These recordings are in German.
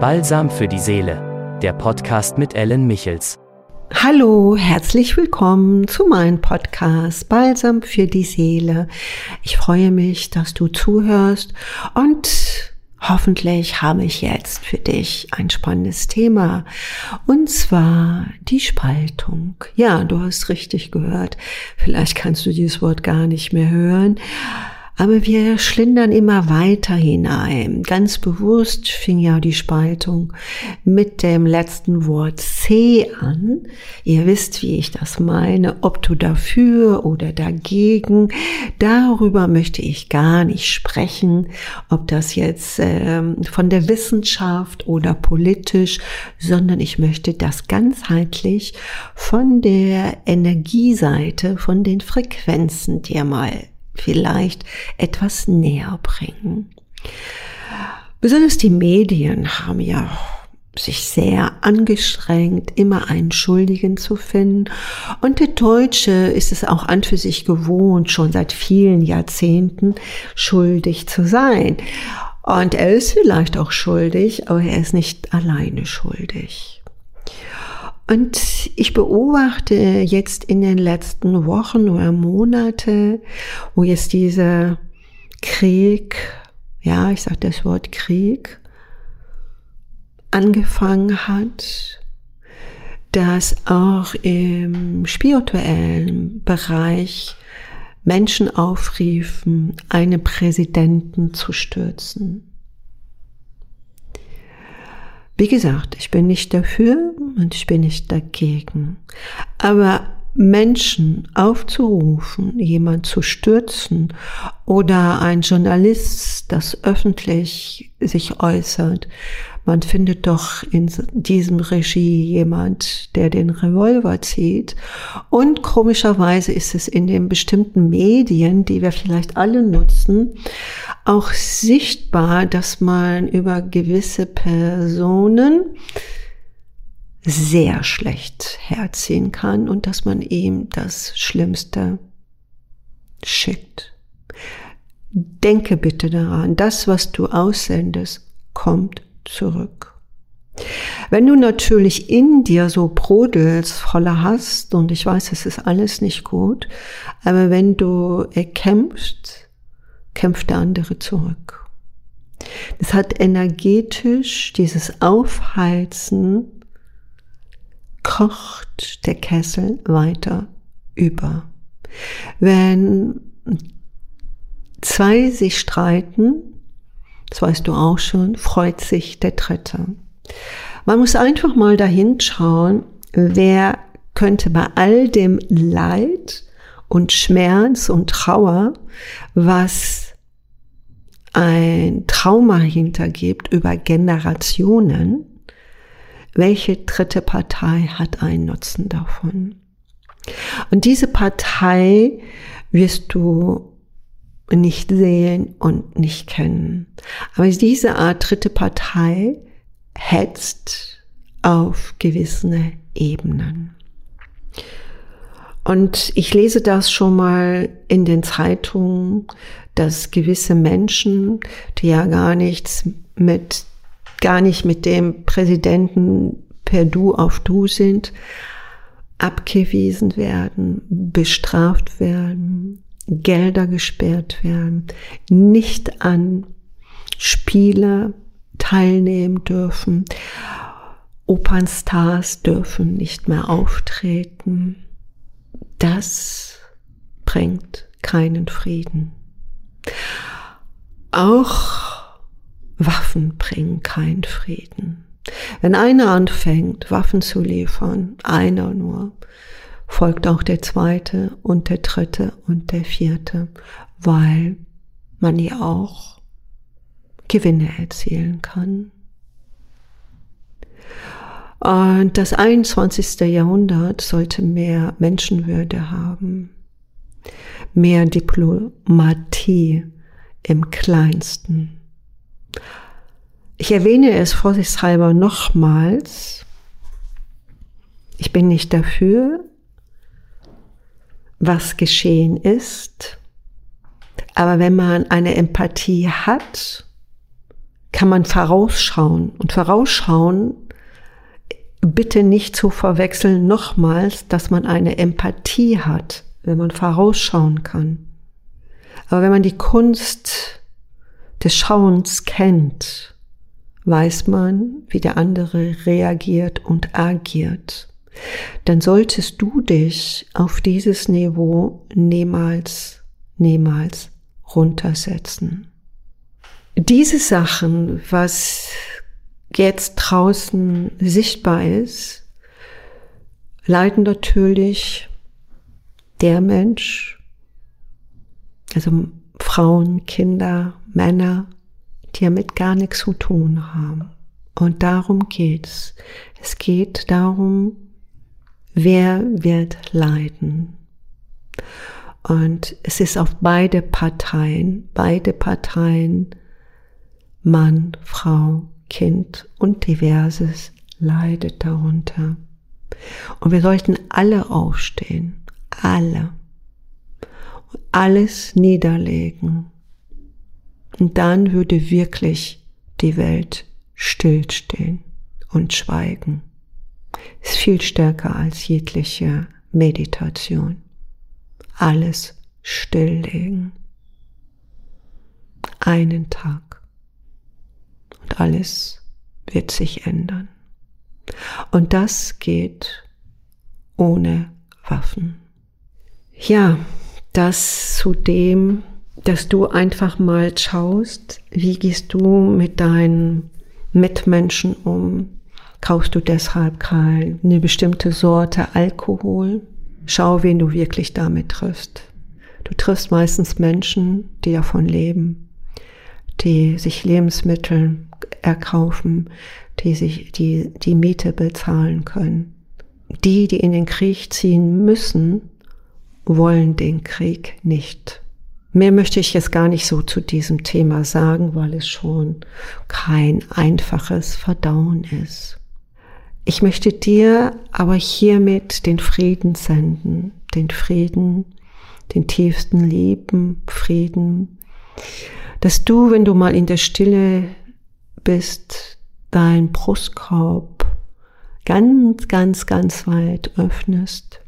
Balsam für die Seele, der Podcast mit Ellen Michels. Hallo, herzlich willkommen zu meinem Podcast Balsam für die Seele. Ich freue mich, dass du zuhörst und Hoffentlich habe ich jetzt für dich ein spannendes Thema. Und zwar die Spaltung. Ja, du hast richtig gehört. Vielleicht kannst du dieses Wort gar nicht mehr hören. Aber wir schlindern immer weiter hinein. Ganz bewusst fing ja die Spaltung mit dem letzten Wort C an. Ihr wisst, wie ich das meine, ob du dafür oder dagegen. Darüber möchte ich gar nicht sprechen, ob das jetzt ähm, von der Wissenschaft oder politisch, sondern ich möchte das ganzheitlich von der Energieseite, von den Frequenzen dir mal vielleicht etwas näher bringen. Besonders die Medien haben ja sich sehr angestrengt, immer einen Schuldigen zu finden. Und der Deutsche ist es auch an für sich gewohnt, schon seit vielen Jahrzehnten schuldig zu sein. Und er ist vielleicht auch schuldig, aber er ist nicht alleine schuldig. Und ich beobachte jetzt in den letzten Wochen oder Monate, wo jetzt dieser Krieg, ja, ich sage das Wort Krieg, angefangen hat, dass auch im spirituellen Bereich Menschen aufriefen, einen Präsidenten zu stürzen. Wie gesagt, ich bin nicht dafür und ich bin nicht dagegen. Aber Menschen aufzurufen, jemand zu stürzen oder ein Journalist, das öffentlich sich äußert, man findet doch in diesem Regie jemand, der den Revolver zieht. Und komischerweise ist es in den bestimmten Medien, die wir vielleicht alle nutzen, auch sichtbar, dass man über gewisse Personen sehr schlecht herziehen kann und dass man ihm das Schlimmste schickt. Denke bitte daran, das, was du aussendest, kommt zurück. Wenn du natürlich in dir so brodelst, voller hast, und ich weiß, es ist alles nicht gut, aber wenn du kämpfst, kämpft der andere zurück. Das hat energetisch dieses Aufheizen, kocht der Kessel weiter über. Wenn zwei sich streiten, das weißt du auch schon, freut sich der Dritte. Man muss einfach mal dahin schauen, wer könnte bei all dem Leid und Schmerz und Trauer, was ein Trauma hintergibt über Generationen, welche dritte Partei hat einen Nutzen davon? Und diese Partei wirst du nicht sehen und nicht kennen. Aber diese Art dritte Partei hetzt auf gewisse Ebenen. Und ich lese das schon mal in den Zeitungen, dass gewisse Menschen, die ja gar nichts mit, gar nicht mit dem Präsidenten per Du auf Du sind, abgewiesen werden, bestraft werden, Gelder gesperrt werden, nicht an Spiele teilnehmen dürfen, Opernstars dürfen nicht mehr auftreten. Das bringt keinen Frieden. Auch Waffen bringen keinen Frieden. Wenn einer anfängt, Waffen zu liefern, einer nur, folgt auch der zweite und der dritte und der vierte, weil man ja auch Gewinne erzielen kann. Und das 21. Jahrhundert sollte mehr Menschenwürde haben, mehr Diplomatie im kleinsten. Ich erwähne es vorsichtshalber nochmals. Ich bin nicht dafür, was geschehen ist. Aber wenn man eine Empathie hat, kann man vorausschauen. Und vorausschauen bitte nicht zu verwechseln nochmals, dass man eine Empathie hat, wenn man vorausschauen kann. Aber wenn man die Kunst des Schauens kennt, weiß man, wie der andere reagiert und agiert. Dann solltest du dich auf dieses Niveau niemals, niemals runtersetzen. Diese Sachen, was jetzt draußen sichtbar ist, leiden natürlich der Mensch, also Frauen, Kinder, Männer, die damit gar nichts zu tun haben. Und darum geht's. Es geht darum, wer wird leiden. Und es ist auf beide Parteien, beide Parteien, Mann, Frau, Kind und diverses leidet darunter. Und wir sollten alle aufstehen, alle, alles niederlegen. Und dann würde wirklich die Welt stillstehen und schweigen. Ist viel stärker als jegliche Meditation. Alles stilllegen. Einen Tag und alles wird sich ändern. Und das geht ohne Waffen. Ja, das zu dem, dass du einfach mal schaust, wie gehst du mit deinen Mitmenschen um? Kaufst du deshalb eine bestimmte Sorte Alkohol? Schau, wen du wirklich damit triffst. Du triffst meistens Menschen, die davon leben, die sich Lebensmittel erkaufen, die sich die, die Miete bezahlen können. Die, die in den Krieg ziehen müssen, wollen den Krieg nicht. Mehr möchte ich jetzt gar nicht so zu diesem Thema sagen, weil es schon kein einfaches Verdauen ist. Ich möchte dir aber hiermit den Frieden senden, den Frieden, den tiefsten Lieben, Frieden, dass du, wenn du mal in der Stille bist, dein Brustkorb ganz, ganz, ganz weit öffnest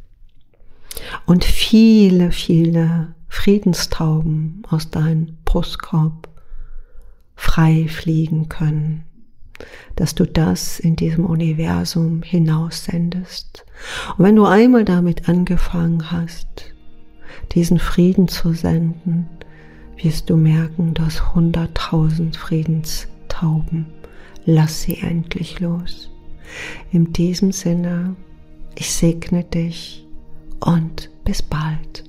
und viele, viele Friedenstauben aus deinem Brustkorb frei fliegen können, dass du das in diesem Universum hinaussendest. Und wenn du einmal damit angefangen hast, diesen Frieden zu senden, wirst du merken, dass hunderttausend Friedenstauben, lass sie endlich los. In diesem Sinne, ich segne dich und bis bald.